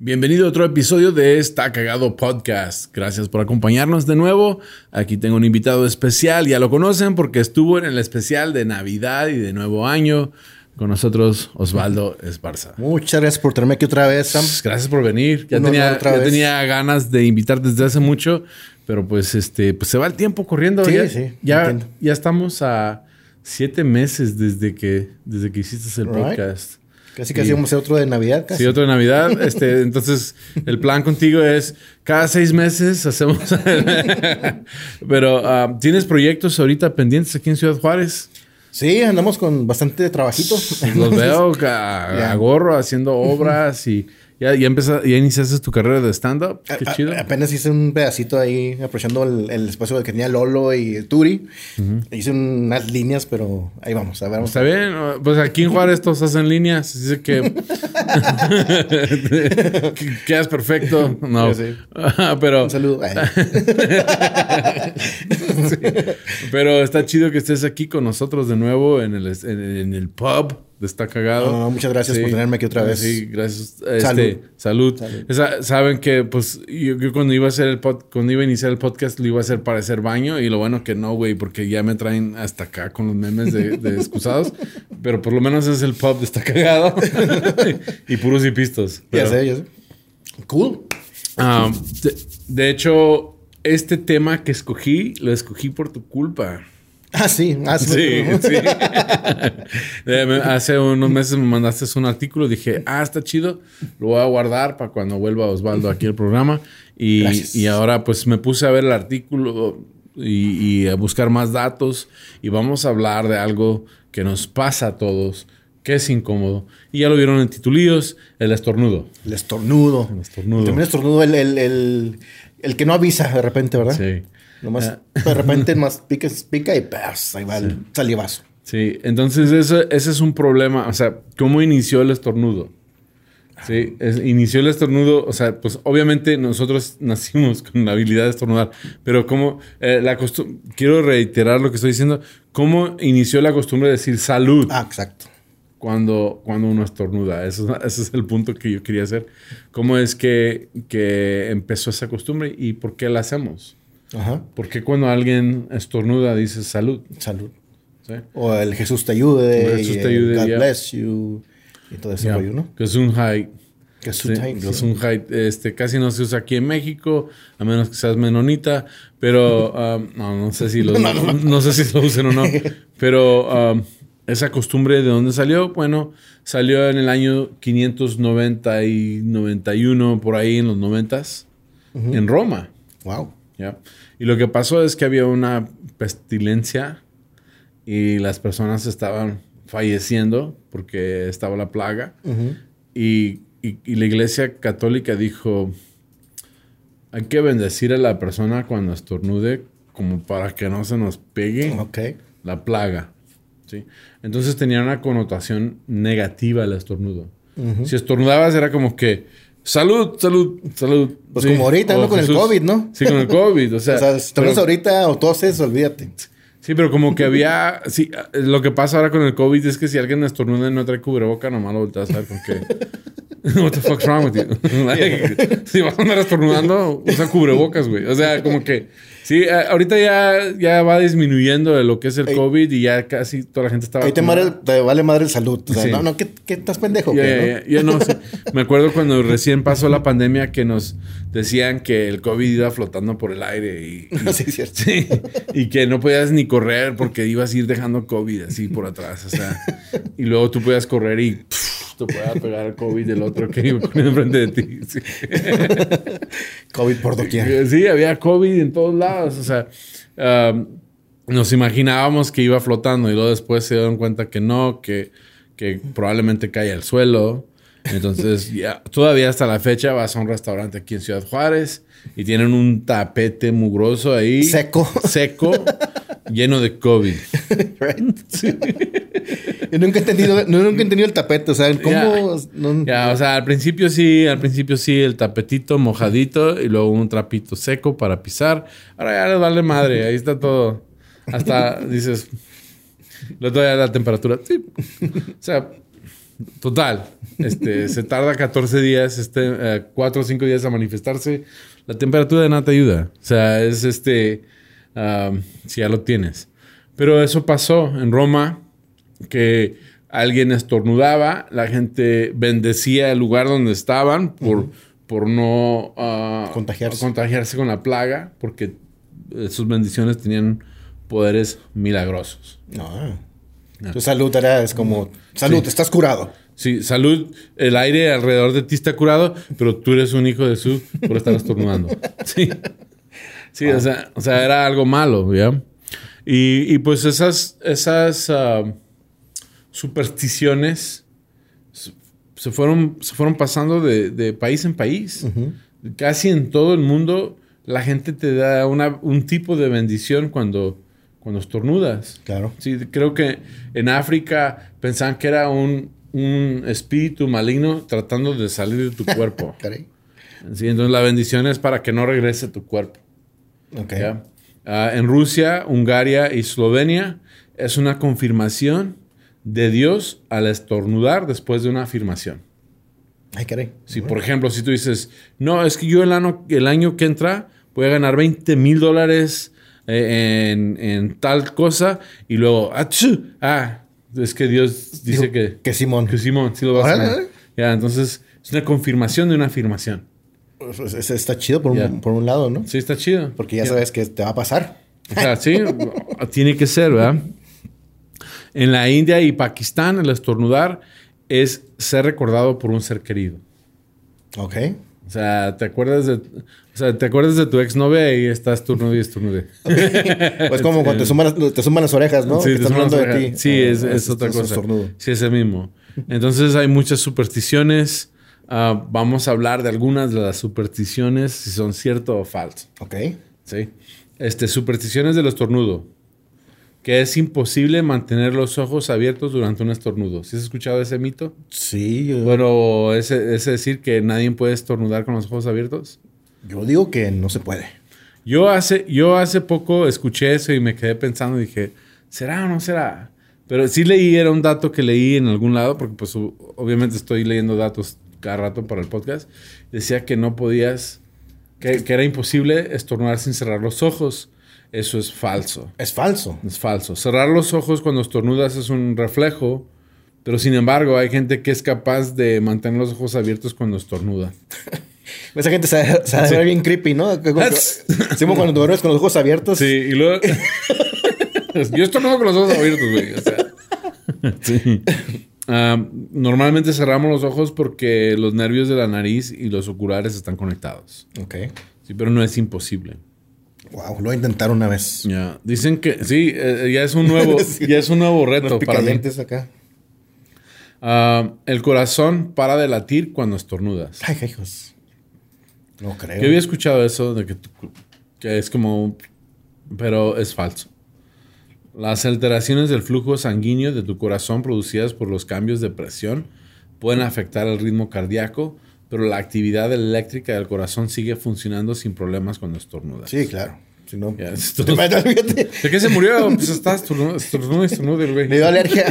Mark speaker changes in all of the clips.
Speaker 1: Bienvenido a otro episodio de Está Cagado Podcast. Gracias por acompañarnos de nuevo. Aquí tengo un invitado especial, ya lo conocen porque estuvo en el especial de Navidad y de Nuevo Año. Con nosotros, Osvaldo Esparza.
Speaker 2: Muchas gracias por tenerme aquí otra vez, Sam.
Speaker 1: Gracias por venir. Ya, tenía, ya tenía, ganas de invitar desde hace mucho, pero pues este, pues se va el tiempo corriendo.
Speaker 2: Sí,
Speaker 1: ya,
Speaker 2: sí.
Speaker 1: Ya, ya estamos a siete meses desde que, desde que hiciste el podcast.
Speaker 2: Casi casi vamos a hacer otro de Navidad. Casi.
Speaker 1: Sí, otro de Navidad. Este, entonces, el plan contigo es cada seis meses hacemos. Pero, uh, ¿tienes proyectos ahorita pendientes aquí en Ciudad Juárez?
Speaker 2: Sí, andamos con bastante trabajito.
Speaker 1: Los veo a, a gorro haciendo obras y ¿Ya, ya, ya iniciaste tu carrera de stand-up? Qué chido.
Speaker 2: apenas hice un pedacito ahí, aprovechando el, el espacio que tenía Lolo y Turi. Hice unas líneas, pero ahí vamos, a ver.
Speaker 1: Está bien. Pues aquí en Juárez todos hacen líneas. Dice que... Quedas perfecto. No. Sí. pero...
Speaker 2: Un saludo.
Speaker 1: sí. Pero está chido que estés aquí con nosotros de nuevo en el, en, en el pub está cagado.
Speaker 2: No, no, muchas gracias
Speaker 1: sí.
Speaker 2: por tenerme aquí otra vez.
Speaker 1: Sí, gracias. Este, salud. salud. Esa, Saben que, pues, yo, yo, cuando iba a hacer el pod, cuando iba a iniciar el podcast, lo iba a hacer para hacer baño. Y lo bueno que no, güey, porque ya me traen hasta acá con los memes de, de excusados. pero por lo menos es el de está cagado. y puros y pistos.
Speaker 2: Pero, ya sé, ya sé. Cool.
Speaker 1: Um, de, de hecho, este tema que escogí, lo escogí por tu culpa.
Speaker 2: Ah, sí,
Speaker 1: sí, sí. Hace unos meses me mandaste un artículo, dije, ah, está chido, lo voy a guardar para cuando vuelva Osvaldo aquí al programa. Y, y, ahora pues me puse a ver el artículo y, y, a buscar más datos y vamos a hablar de algo que nos pasa a todos, que es incómodo. Y ya lo vieron en titulillos, el estornudo.
Speaker 2: El estornudo.
Speaker 1: El estornudo.
Speaker 2: También el estornudo, el, el, el, el que no avisa de repente, ¿verdad?
Speaker 1: Sí.
Speaker 2: Nomás de repente más pica, pica y pues, ahí va el sí. salivazo.
Speaker 1: Sí, entonces eso, ese es un problema. O sea, ¿cómo inició el estornudo? Sí, es, inició el estornudo, o sea, pues obviamente nosotros nacimos con la habilidad de estornudar, pero como eh, la costumbre, quiero reiterar lo que estoy diciendo, ¿cómo inició la costumbre de decir salud?
Speaker 2: Ah, exacto.
Speaker 1: Cuando, cuando uno estornuda, eso, ese es el punto que yo quería hacer. ¿Cómo es que, que empezó esa costumbre y por qué la hacemos?
Speaker 2: Ajá.
Speaker 1: ¿Por qué cuando alguien estornuda dice salud?
Speaker 2: Salud.
Speaker 1: ¿Sí?
Speaker 2: O el Jesús te ayude.
Speaker 1: Jesús te ayude.
Speaker 2: God
Speaker 1: yeah.
Speaker 2: bless you. Y todo ese
Speaker 1: yeah.
Speaker 2: rollo, ¿no?
Speaker 1: Que es un high.
Speaker 2: Que es un
Speaker 1: sí,
Speaker 2: high.
Speaker 1: Este, casi no se usa aquí en México, a menos que seas menonita. Pero um, no, no sé si lo, no, no, no, sé si lo usen o no. Pero um, esa costumbre, ¿de dónde salió? Bueno, salió en el año 590 y 91, por ahí en los 90 uh -huh. en Roma.
Speaker 2: Wow.
Speaker 1: ¿Ya? Y lo que pasó es que había una pestilencia y las personas estaban falleciendo porque estaba la plaga.
Speaker 2: Uh -huh.
Speaker 1: y, y, y, la iglesia católica dijo, hay que bendecir a la persona cuando estornude como para que no se nos pegue
Speaker 2: okay.
Speaker 1: la plaga. ¿sí? Entonces tenía una connotación negativa el estornudo.
Speaker 2: Uh -huh.
Speaker 1: Si estornudabas era como que Salud, salud, salud.
Speaker 2: Pues sí. como ahorita, ¿no? Con Jesús. el COVID, ¿no?
Speaker 1: Sí, con el COVID. O sea,
Speaker 2: o sea pero, ahorita o toses, olvídate.
Speaker 1: Sí, pero como que había. Sí, lo que pasa ahora con el COVID es que si alguien estornuda y no trae cubreboca, nomás lo volteas a ver porque. What the fuck's wrong with you? like, si vas a andar estornudando, usa cubrebocas, güey. O sea, como que. Sí, ahorita ya, ya va disminuyendo de lo que es el Ey. COVID y ya casi toda la gente estaba.
Speaker 2: Ahí te, madre, te vale madre el salud. O sea, sí. no, no, ¿qué, qué estás pendejo?
Speaker 1: Ya,
Speaker 2: ¿qué,
Speaker 1: ya, ya, no? no sí. Me acuerdo cuando recién pasó la pandemia que nos decían que el COVID iba flotando por el aire y. y
Speaker 2: no, sí, es cierto.
Speaker 1: Sí, y que no podías ni correr porque ibas a ir dejando COVID así por atrás. O sea, y luego tú podías correr y. Pff, te pueda pegar el COVID del otro que iba enfrente de ti. Sí.
Speaker 2: COVID por doquier.
Speaker 1: Sí, había COVID en todos lados. O sea, um, nos imaginábamos que iba flotando y luego después se dieron cuenta que no, que, que probablemente cae al suelo. Entonces, ya, todavía hasta la fecha vas a un restaurante aquí en Ciudad Juárez y tienen un tapete mugroso ahí.
Speaker 2: Seco.
Speaker 1: Seco. Lleno de COVID.
Speaker 2: Right. Yo nunca he entendido, no, nunca he entendido el tapete, o sea, cómo... no-
Speaker 1: Ya, o sea, al principio sí, al principio sí, el tapetito mojadito y luego un trapito seco para pisar. Ahora ya le vale madre, ahí está todo. Hasta dices, le doy a la temperatura. Sí. O sea, total, este, se tarda 14 días, este, eh, 4 o 5 días a manifestarse. La temperatura de nada te ayuda. O sea, es este, ah, si ya lo tienes. Pero eso pasó en Roma, que alguien estornudaba, la gente bendecía el lugar donde estaban por, por no ah,
Speaker 2: Contagiarse.
Speaker 1: contagiarse con la plaga, porque eh, sus bendiciones tenían poderes milagrosos.
Speaker 2: No. Tu salud era, es como, salud, estás curado.
Speaker 1: Sí, salud, el aire alrededor de ti está curado, pero tú eres un hijo de Jesús por estar estornudando. Sí. Sí, o, sea, o sea, era algo malo, ¿ya? Y, y pues esas, esas ah, supersticiones se- fueron, se fueron pasando de, de país en país. Casi en todo el mundo la gente te da una- un tipo de bendición cuando, cuando estornudas.
Speaker 2: Claro.
Speaker 1: Sí, creo que en África pensaban que era un, un espíritu maligno tratando de salir de tu cuerpo. Sí, entonces la bendición es para que no regrese tu cuerpo.
Speaker 2: Ok.
Speaker 1: ¿ya? Ah, en Rusia, Hungaria y Eslovenia es una confirmación de Dios al estornudar después de una afirmación.
Speaker 2: Ay, caray.
Speaker 1: Si, por ejemplo, si tú dices, no, es que yo el año, el año que entra voy a ganar 20 mil dólares eh, en, en tal cosa y luego, ¡achú! ah, es que Dios dice
Speaker 2: Dijo
Speaker 1: que,
Speaker 2: que Simón.
Speaker 1: que Simón, sí lo vas a ganar. Ya, entonces es una confirmación de una afirmación.
Speaker 2: Pues, está chido por un,
Speaker 1: Ya.
Speaker 2: por un lado, ¿no?
Speaker 1: Sí, está chido.
Speaker 2: Porque ya sabes que te va a pasar.
Speaker 1: O sea, sí, tiene que ser, ¿verdad? En la India y Pakistán, el estornudar es ser recordado por un ser querido.
Speaker 2: Ok.
Speaker 1: O sea, ¿te acuerdas de, o sea, ¿te acuerdas de tu exnovia y estás turno y estornude?
Speaker 2: Pues como cuando te suman, las- te suman las orejas, ¿no?
Speaker 1: Sí,
Speaker 2: Que
Speaker 1: te
Speaker 2: están hablando de ti.
Speaker 1: Sí,
Speaker 2: Ah,
Speaker 1: es, es otra
Speaker 2: un
Speaker 1: cosa.
Speaker 2: estornudo.
Speaker 1: Sí, es el mismo. Entonces hay muchas supersticiones. Ah, vamos a hablar de algunas de las supersticiones, si son cierto o falso.
Speaker 2: Ok.
Speaker 1: ¿sí? Este, supersticiones del estornudo. Que es imposible mantener los ojos abiertos durante un estornudo. ¿Sí has escuchado ese mito?
Speaker 2: Sí, yo,
Speaker 1: Bueno, ese, ese decir que nadie puede estornudar con los ojos abiertos.
Speaker 2: yo digo que no se puede.
Speaker 1: Yo hace, yo hace poco escuché eso y me quedé pensando y dije, ¿será o no será? Pero sí leí, era un dato que leí en algún lado, porque pues obviamente estoy leyendo datos cada rato para el podcast. Decía que no podías, que, que era imposible estornudar sin cerrar los ojos. Eso es falso.
Speaker 2: Es falso.
Speaker 1: Es falso. Cerrar los ojos cuando estornudas es un reflejo, pero sin embargo hay gente que es capaz de mantener los ojos abiertos cuando estornuda.
Speaker 2: Esa gente se, se a ver bien creepy, ¿no? Como Sí, cuando duermes con los ojos abiertos.
Speaker 1: Sí, y luego... Yo estornudo con los ojos abiertos, güey. O sea... Sí. Ah, normalmente cerramos los ojos porque los nervios de la nariz y los oculares están conectados.
Speaker 2: Ok.
Speaker 1: Sí, pero no es imposible.
Speaker 2: Wow, lo voy a intentar una vez.
Speaker 1: Ya. Dicen que sí, eh, ya es un nuevo,
Speaker 2: Sí.
Speaker 1: ya es un nuevo reto para mí.
Speaker 2: acá.
Speaker 1: Ah, el corazón para de latir cuando estornudas.
Speaker 2: Ay, hijos. No creo.
Speaker 1: Yo había escuchado eso de que, que es como, pero es falso. Las alteraciones del flujo sanguíneo de tu corazón producidas por los cambios de presión pueden afectar el ritmo cardíaco, pero la actividad eléctrica del corazón sigue funcionando sin problemas cuando estornudas.
Speaker 2: Sí, claro. Si no.
Speaker 1: ¿De qué se murió? Pues está estornudo, estornudo, estornudo el güey.
Speaker 2: Le dio alergia.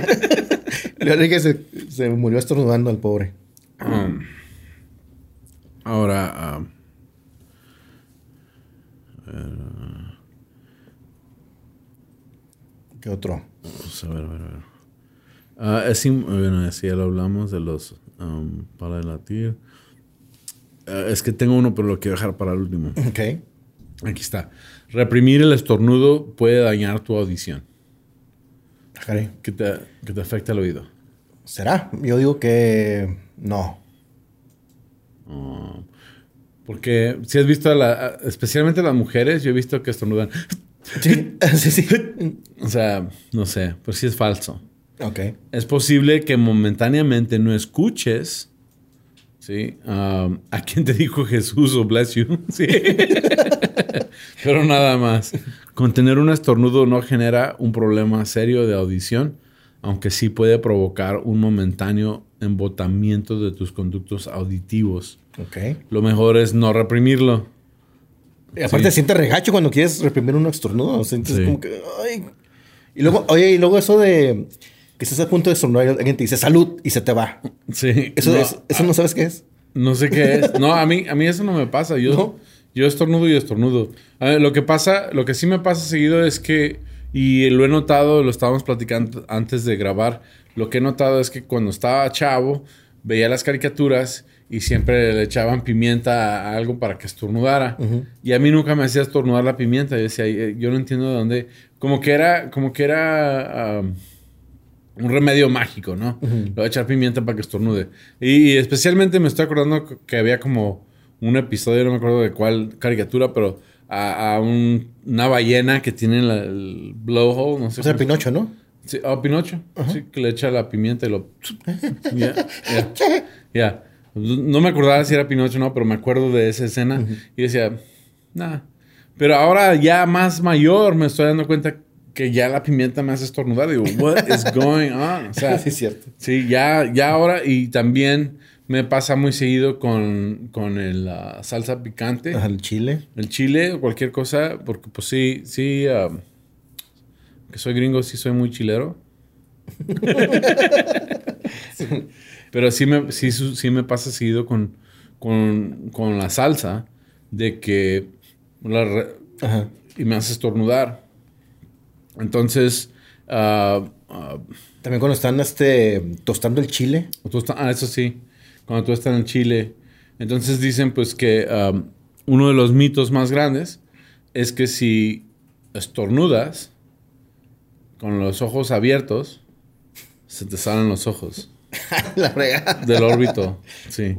Speaker 2: Le dio alergia se, se murió estornudando al pobre.
Speaker 1: Um, ahora, um,
Speaker 2: ¿Qué otro?
Speaker 1: A ver, a ver, a ver. Ah, es bueno, sí, ya lo hablamos de los um, para latir. Ah, es que tengo uno, pero lo quiero dejar para el último.
Speaker 2: Ok.
Speaker 1: Aquí está. Reprimir el estornudo puede dañar tu audición,
Speaker 2: Ah, caray.
Speaker 1: que te, que te afecta el oído.
Speaker 2: ¿Será? Yo digo que no.
Speaker 1: Ah, porque si has visto, a la, especialmente a las mujeres, yo he visto que estornudan.
Speaker 2: Sí, sí, sí.
Speaker 1: O sea, no sé, pero sí es falso.
Speaker 2: Ok.
Speaker 1: Es posible que momentáneamente no escuches, ¿sí? Um, a quien te dijo Jesús o bless you, ¿sí? Pero nada más. Contener un estornudo no genera un problema serio de audición, aunque sí puede provocar un momentáneo embotamiento de tus conductos auditivos.
Speaker 2: Ok.
Speaker 1: Lo mejor es no reprimirlo.
Speaker 2: Aparte,
Speaker 1: Sí.
Speaker 2: siente regacho cuando quieres reprimir un estornudo. Entonces,
Speaker 1: Sí.
Speaker 2: como que. ay. Y luego, oye, y luego eso de que estás a punto de estornudar y alguien te dice salud y se te va.
Speaker 1: Sí.
Speaker 2: Eso,
Speaker 1: no,
Speaker 2: es- eso no sabes qué es.
Speaker 1: No sé qué es. No, a mí, a mí eso no me pasa. Yo,
Speaker 2: ¿No?
Speaker 1: yo estornudo y estornudo. Ver, lo que pasa, lo que sí me pasa seguido es que, y lo he notado, lo estábamos platicando antes de grabar, lo que he notado es que cuando estaba chavo, veía las caricaturas y siempre le echaban pimienta a algo para que estornudara. Y a mí nunca me hacía estornudar la pimienta. Yo decía, "Eh, yo no entiendo de dónde. Como que era, como que era. ah, un remedio mágico, ¿no? Le voy a echar pimienta para que estornude. Y, y especialmente me estoy acordando que había como un episodio, no me acuerdo de cuál caricatura, pero a, a un- una ballena que tiene la- el blowhole, no sé.
Speaker 2: O sea, Pinocho, ¿no?
Speaker 1: Sí, oh, Pinocho. Sí, que le echa la pimienta y lo... Ya, ya, ya. No me acordaba si era Pinocho o no, pero me acuerdo de esa escena y decía, nada. Pero ahora ya más mayor me estoy dando cuenta que ya la pimienta me hace estornudar. Digo, what is going on? O sea,
Speaker 2: Sí, es cierto.
Speaker 1: Sí, ya, ya ahora y también me pasa muy seguido con, con el, la salsa picante,
Speaker 2: Ajá, el chile.
Speaker 1: el chile o cualquier cosa, porque pues sí, sí, que soy gringo, sí soy muy chilero. Pero sí me, sí, sí me pasa seguido con, con, con la salsa, de que la re-
Speaker 2: Ajá.
Speaker 1: y me hace estornudar. Entonces, ah, ah,
Speaker 2: También cuando están este, tostando el chile.
Speaker 1: Está- ah, eso sí. Cuando tú estás en Chile. Entonces dicen pues que um, uno de los mitos más grandes es que si estornudas con los ojos abiertos, se te salen los ojos
Speaker 2: la fregada.
Speaker 1: del órbito. Sí.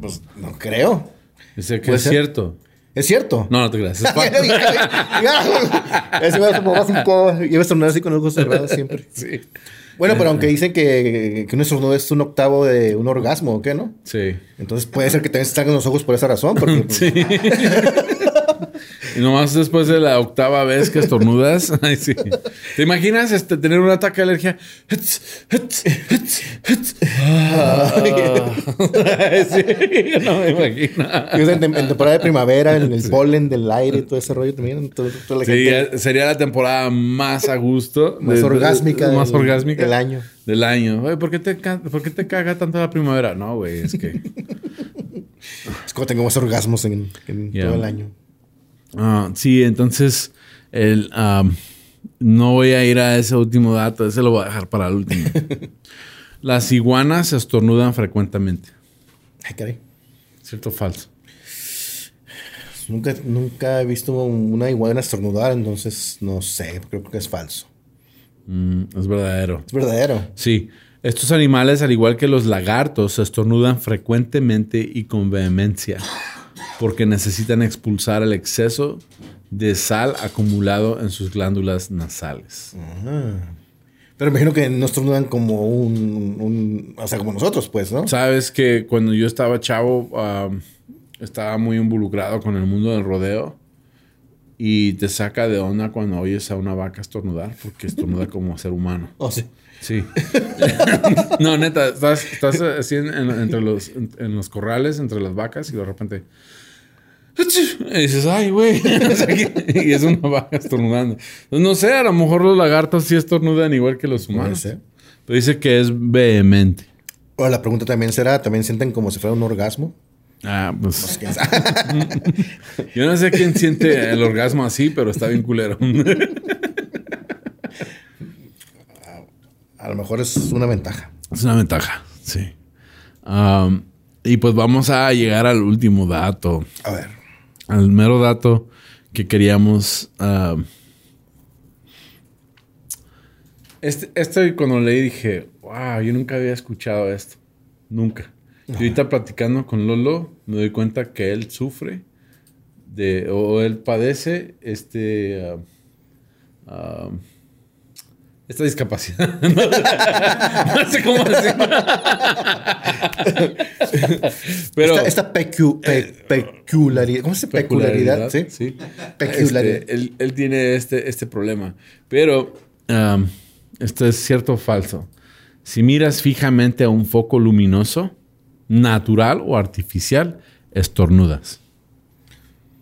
Speaker 2: Pues no creo.
Speaker 1: Dice que
Speaker 2: ¿Puede
Speaker 1: es
Speaker 2: ser?
Speaker 1: cierto.
Speaker 2: ¿Es cierto?
Speaker 1: No, no te creas. Es.
Speaker 2: Ese me como más incómodo. Yo me estornudar así con los ojos cerrados siempre.
Speaker 1: sí.
Speaker 2: Bueno, pero aunque dicen que, que un estornudo es un octavo de un orgasmo, ¿o qué, no?
Speaker 1: Sí.
Speaker 2: Entonces puede ser que también se salgan los ojos por esa razón. Porque, pues,
Speaker 1: Sí. Y nomás después de la octava vez que estornudas, ay, sí. ¿Te imaginas este, tener un ataque de alergia? Ah. sí, no me imagino.
Speaker 2: en, tem- en temporada de primavera, en el polen del aire y todo ese rollo también. todo- toda la
Speaker 1: Sí,
Speaker 2: gente
Speaker 1: sería la temporada más a gusto.
Speaker 2: más
Speaker 1: de-
Speaker 2: orgásmica,
Speaker 1: más
Speaker 2: del,
Speaker 1: orgásmica
Speaker 2: del año.
Speaker 1: Del año. Oye, ¿por qué, te, ¿por qué te caga tanto la primavera? No, güey, es que...
Speaker 2: Es como tengo más orgasmos en, todo el año.
Speaker 1: Ah, sí, entonces el, no voy a ir a ese último dato, ese lo voy a dejar para el último. Las iguanas estornudan frecuentemente.
Speaker 2: Ay, caray.
Speaker 1: ¿Cierto o falso?
Speaker 2: Nunca, nunca he visto una iguana estornudar, entonces no sé, creo que es falso.
Speaker 1: Mm, es verdadero.
Speaker 2: Es verdadero.
Speaker 1: Sí, estos animales, al igual que los lagartos, estornudan frecuentemente y con vehemencia porque necesitan expulsar el exceso de sal acumulado en sus glándulas nasales.
Speaker 2: Pero me imagino que no estornudan como un, un- O sea, como nosotros, pues, ¿no?
Speaker 1: Sabes que cuando yo estaba chavo, um, estaba muy involucrado con el mundo del rodeo y te saca de onda cuando oyes a una vaca estornudar porque estornuda como ser humano.
Speaker 2: Oh, sí.
Speaker 1: Sí. no, neta, estás, estás así en, en- entre los, en, en los corrales, entre las vacas y de repente... Y dices, ay, güey. y es una vaca estornudando. No sé, a lo mejor los lagartos sí estornudan igual que los humanos.
Speaker 2: ser.
Speaker 1: Pero dice que es vehemente.
Speaker 2: Ahora la pregunta también será, ¿también sienten como si fuera un orgasmo?
Speaker 1: Ah, pues.
Speaker 2: ¿Quién sabe?
Speaker 1: Yo no sé quién siente el orgasmo así, pero está bien culero.
Speaker 2: A lo mejor es una ventaja.
Speaker 1: es una ventaja, sí. Y pues vamos a llegar al último dato.
Speaker 2: A ver.
Speaker 1: Al mero dato que queríamos. am, este, este cuando leí dije, wow, yo nunca había escuchado esto. Nunca. Y ahorita platicando con Lolo, me doy cuenta que él sufre de, o él padece este, ah, ah, esta discapacidad. no sé cómo decirlo.
Speaker 2: Pero esta, peculiaridad, ¿cómo se peculiaridad?
Speaker 1: Sí. sí. Peculiaridad. Este, él, tiene este, este problema. Pero esto es cierto o falso. Si miras fijamente a un foco luminoso, natural o artificial, estornudas.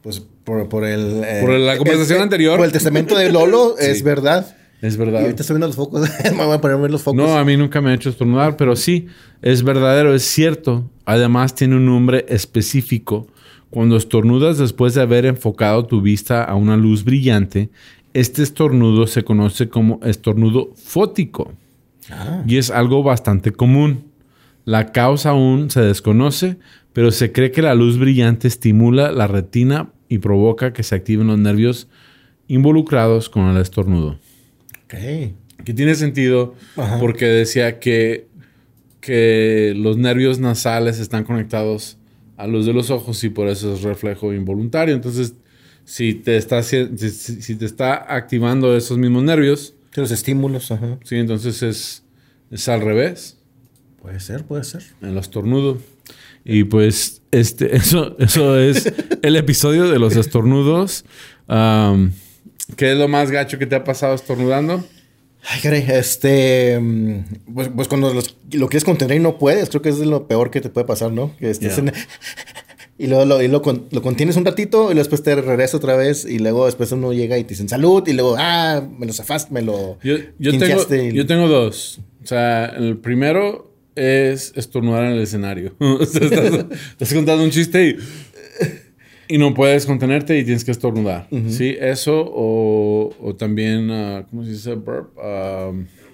Speaker 2: Pues por, el...
Speaker 1: Eh, por la conversación anterior.
Speaker 2: Por el testamento de Lolo, es verdad.
Speaker 1: Es verdad. Y
Speaker 2: ahorita estoy viendo los focos. me voy a poner los focos.
Speaker 1: No, a mí nunca me ha hecho estornudar, pero sí, es verdadero, es cierto. Además, tiene un nombre específico. Cuando estornudas después de haber enfocado tu vista a una luz brillante, este estornudo se conoce como estornudo fótico. Ah. Y es algo bastante común. La causa aún se desconoce, pero se cree que la luz brillante estimula la retina y provoca que se activen los nervios involucrados con el estornudo.
Speaker 2: Okay.
Speaker 1: Que tiene sentido porque decía que, que los nervios nasales están conectados a los de los ojos y por eso es reflejo involuntario. Entonces, si te está, si, te está activando esos mismos nervios.
Speaker 2: Los estímulos, ajá.
Speaker 1: Sí, entonces es, es al revés.
Speaker 2: Puede ser, puede ser.
Speaker 1: El estornudo. Y pues, este, eso, eso es el episodio de los estornudos. ¿Qué es lo más gacho que te ha pasado estornudando?
Speaker 2: Ay, caray, este. Pues, pues cuando lo quieres contener y no puedes, creo que es lo peor que te puede pasar, ¿no? Que estés en, y luego lo, lo, contienes un ratito y después te regresa otra vez y luego después uno llega y te dicen salud y luego, ah, me lo zafaste, me lo.
Speaker 1: Yo, tengo, yo tengo dos. O sea, el primero es estornudar en el escenario. estás, contando un chiste y, no puedes contenerte y tienes que estornudar. Sí, eso o, también, ah, ¿cómo se dice? Burp.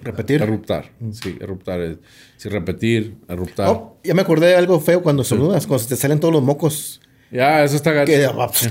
Speaker 2: Repetir.
Speaker 1: Eruptar. Sí, eruptar. Sí, repetir, eruptar. Oh,
Speaker 2: ya me acordé de algo feo cuando estornudas, cuando se te salen todos los mocos.
Speaker 1: Ya, eso está gacho.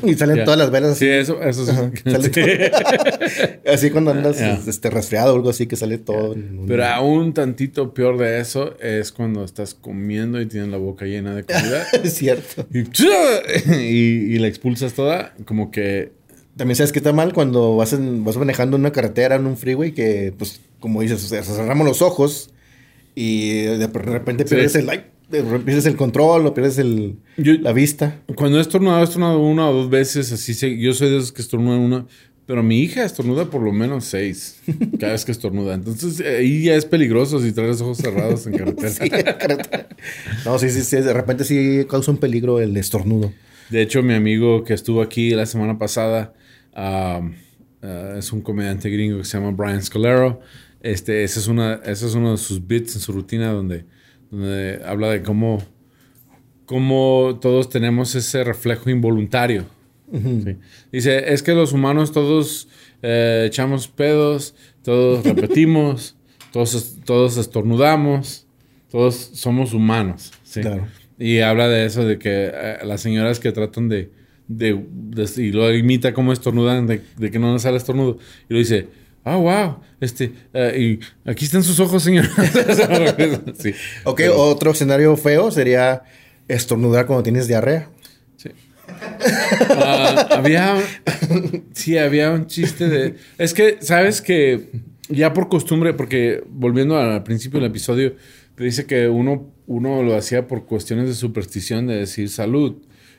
Speaker 2: y salen todas las velas.
Speaker 1: Sí, eso, eso
Speaker 2: así cuando andas este, resfriado o algo así que sale todo.
Speaker 1: Pero aún tantito peor de eso es cuando estás comiendo y tienes la boca llena de comida.
Speaker 2: es cierto.
Speaker 1: Y, la expulsas toda, como que...
Speaker 2: También sabes que está mal cuando vas, vas manejando en una carretera, en un freeway, que pues como dices, o sea, cerramos los ojos y de repente pierdes el like pierdes el control o pierdes el, la vista.
Speaker 1: Cuando he estornudado, he estornudado una o dos veces, así sé, yo soy de esos que estornudan una, pero mi hija estornuda por lo menos seis cada vez que estornuda. Entonces ahí ya es peligroso si traes los ojos cerrados en carretera. sí,
Speaker 2: No, sí, sí, sí, de repente sí causa un peligro el estornudo.
Speaker 1: De hecho, mi amigo que estuvo aquí la semana pasada ah, es un comediante gringo que se llama Brian Scalero. Este, ese es, una, ese es uno de sus bits en su rutina donde donde habla de cómo, cómo todos tenemos ese reflejo involuntario. Dice, es que los humanos todos eh, echamos pedos, todos repetimos, todos, todos estornudamos, todos somos humanos. Y habla de eso, de que eh, las señoras que tratan de, de, y lo imita como estornudan, de, de que no nos sale estornudo. Y lo dice, Ah, wow. Este, eh, y aquí están sus ojos, señor.
Speaker 2: sí. Ok, otro escenario feo sería estornudar cuando tienes diarrea.
Speaker 1: Sí. Ah, había. Sí, había un chiste de. Es que, sabes que ya por costumbre, porque volviendo al principio del episodio, te dice que uno, uno lo hacía por cuestiones de superstición, de decir salud,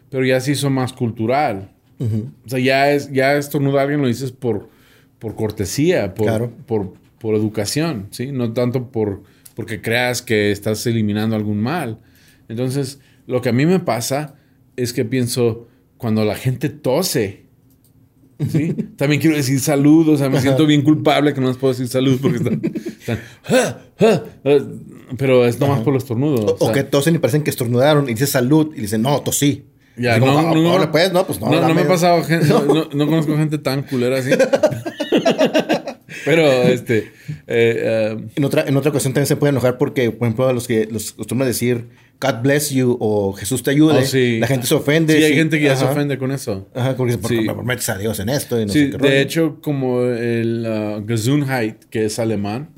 Speaker 1: pero ya se hizo más cultural. O sea, ya es, ya estornudar alguien lo dices por por cortesía, por, por, por, educación, ¿sí? No tanto por porque creas que estás eliminando algún mal. Entonces, lo que a mí me pasa es que pienso, cuando la gente tose, ¿sí? También quiero decir salud, o sea, me siento bien culpable que no les puedo decir salud porque están... Ah, ah", pero es nomás por los estornudos.
Speaker 2: O, que tosen y parecen que estornudaron y dices salud y dicen, no, tosí.
Speaker 1: Ya, no, no, no, no, pues no, pues no. No, me ha pasado gente, no, conozco gente tan culera así. Pero, este. Eh,
Speaker 2: um, en, otra, en otra ocasión también se puede enojar porque, por ejemplo, a los que los acostumbran decir God bless you o Jesús te ayude, oh, la gente se ofende.
Speaker 1: Sí, hay gente que ya se ofende con eso.
Speaker 2: Ajá, porque, porque me prometes a Dios en esto. Y no
Speaker 1: sí, de hecho, como el uh, Gesundheit, que es alemán,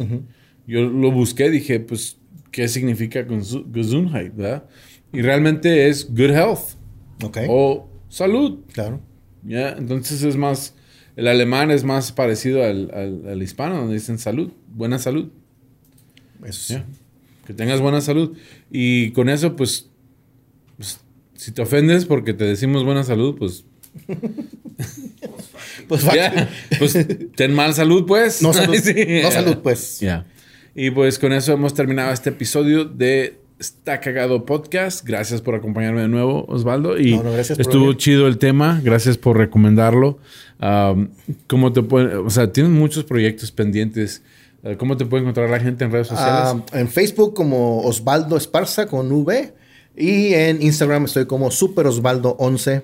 Speaker 1: yo lo busqué, dije, pues, ¿qué significa Gesundheit? ¿verdad? Y realmente es good health.
Speaker 2: Okay.
Speaker 1: O salud.
Speaker 2: Claro.
Speaker 1: ¿Ya? Entonces es más el alemán es más parecido al, al, hispano, donde dicen salud, buena salud. Eso sí. Que tengas buena salud. Y con eso, pues, pues, si te ofendes porque te decimos buena salud, pues... pues, pues ten mal salud, pues.
Speaker 2: No salud, no salud pues.
Speaker 1: Ya. Y pues con eso hemos terminado este episodio de Está Cagado Podcast. Gracias por acompañarme de nuevo, Osvaldo. Y estuvo chido el tema. Gracias por recomendarlo. ¿Cómo te pueden, o sea, tienes muchos proyectos pendientes. Eh, ¿Cómo te puede encontrar la gente en redes sociales?
Speaker 2: en Facebook como Osvaldo Esparza con V. Y en Instagram estoy como Super Osvaldo 11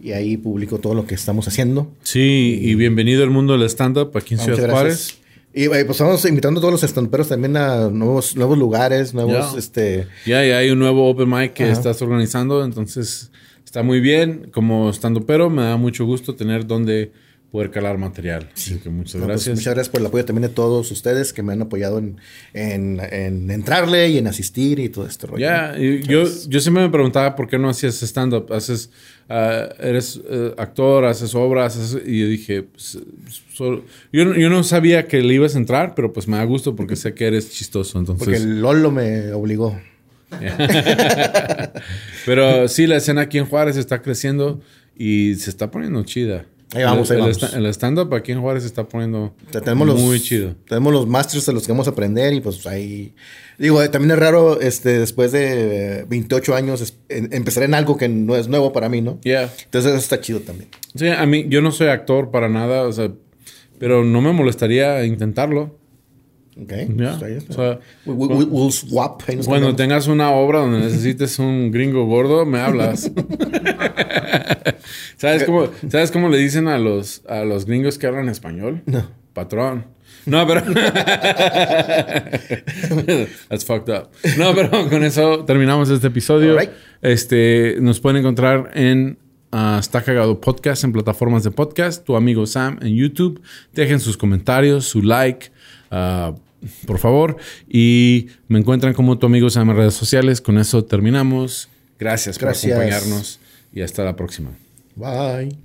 Speaker 2: y ahí publico todo lo que estamos haciendo.
Speaker 1: Sí, y, bienvenido al mundo del stand-up aquí en Ciudad Juárez.
Speaker 2: Y pues estamos invitando a todos los estamperos también a nuevos, nuevos lugares, nuevos, este...
Speaker 1: Ya, ya hay un nuevo open mic que estás organizando, entonces está muy bien. Como pero me da mucho gusto tener donde poder calar material. Así que muchas pues, gracias.
Speaker 2: muchas gracias por el apoyo también de todos ustedes que me han apoyado en, en, entrarle y en asistir y todo esto.
Speaker 1: Ya, yo, yo siempre me preguntaba por qué no hacías stand-up. Haces, ah, eres eh, actor, haces obras, y yo dije, pues, yo, yo, no sabía que le ibas a entrar, pero pues me da gusto porque sé que eres chistoso. Entonces...
Speaker 2: Porque el Lolo me obligó.
Speaker 1: pero sí, la escena aquí en Juárez está creciendo y se está poniendo chida.
Speaker 2: Ahí vamos,
Speaker 1: el,
Speaker 2: ahí
Speaker 1: el, stand-up aquí en Juárez se está poniendo muy chido.
Speaker 2: Tenemos los masters de los que vamos a aprender y pues ahí... Digo, eh, también es raro este, después de 28 años empezar en algo que no es nuevo para mí, ¿no?
Speaker 1: Yeah.
Speaker 2: Entonces eso está chido también.
Speaker 1: Sí, a mí, yo no soy actor para nada, o sea, pero no me molestaría intentarlo.
Speaker 2: Ok. O sea, we'll, swap.
Speaker 1: Cuando tengas una obra donde necesites un gringo gordo, me hablas. ¿Sabes cómo, ¿Sabes cómo le dicen a los, a los gringos que hablan español?
Speaker 2: No.
Speaker 1: Patrón. No, pero. That's fucked up. No, pero con eso terminamos este episodio. Este, nos pueden encontrar en uh, Está Cagado Podcast en plataformas de podcast. Tu amigo Sam en YouTube. Dejen sus comentarios, su like. Uh, por favor. Y me encuentran como tu amigo Sam en redes sociales. Con eso terminamos. Gracias, Gracias. por acompañarnos y hasta la próxima.
Speaker 2: Bye.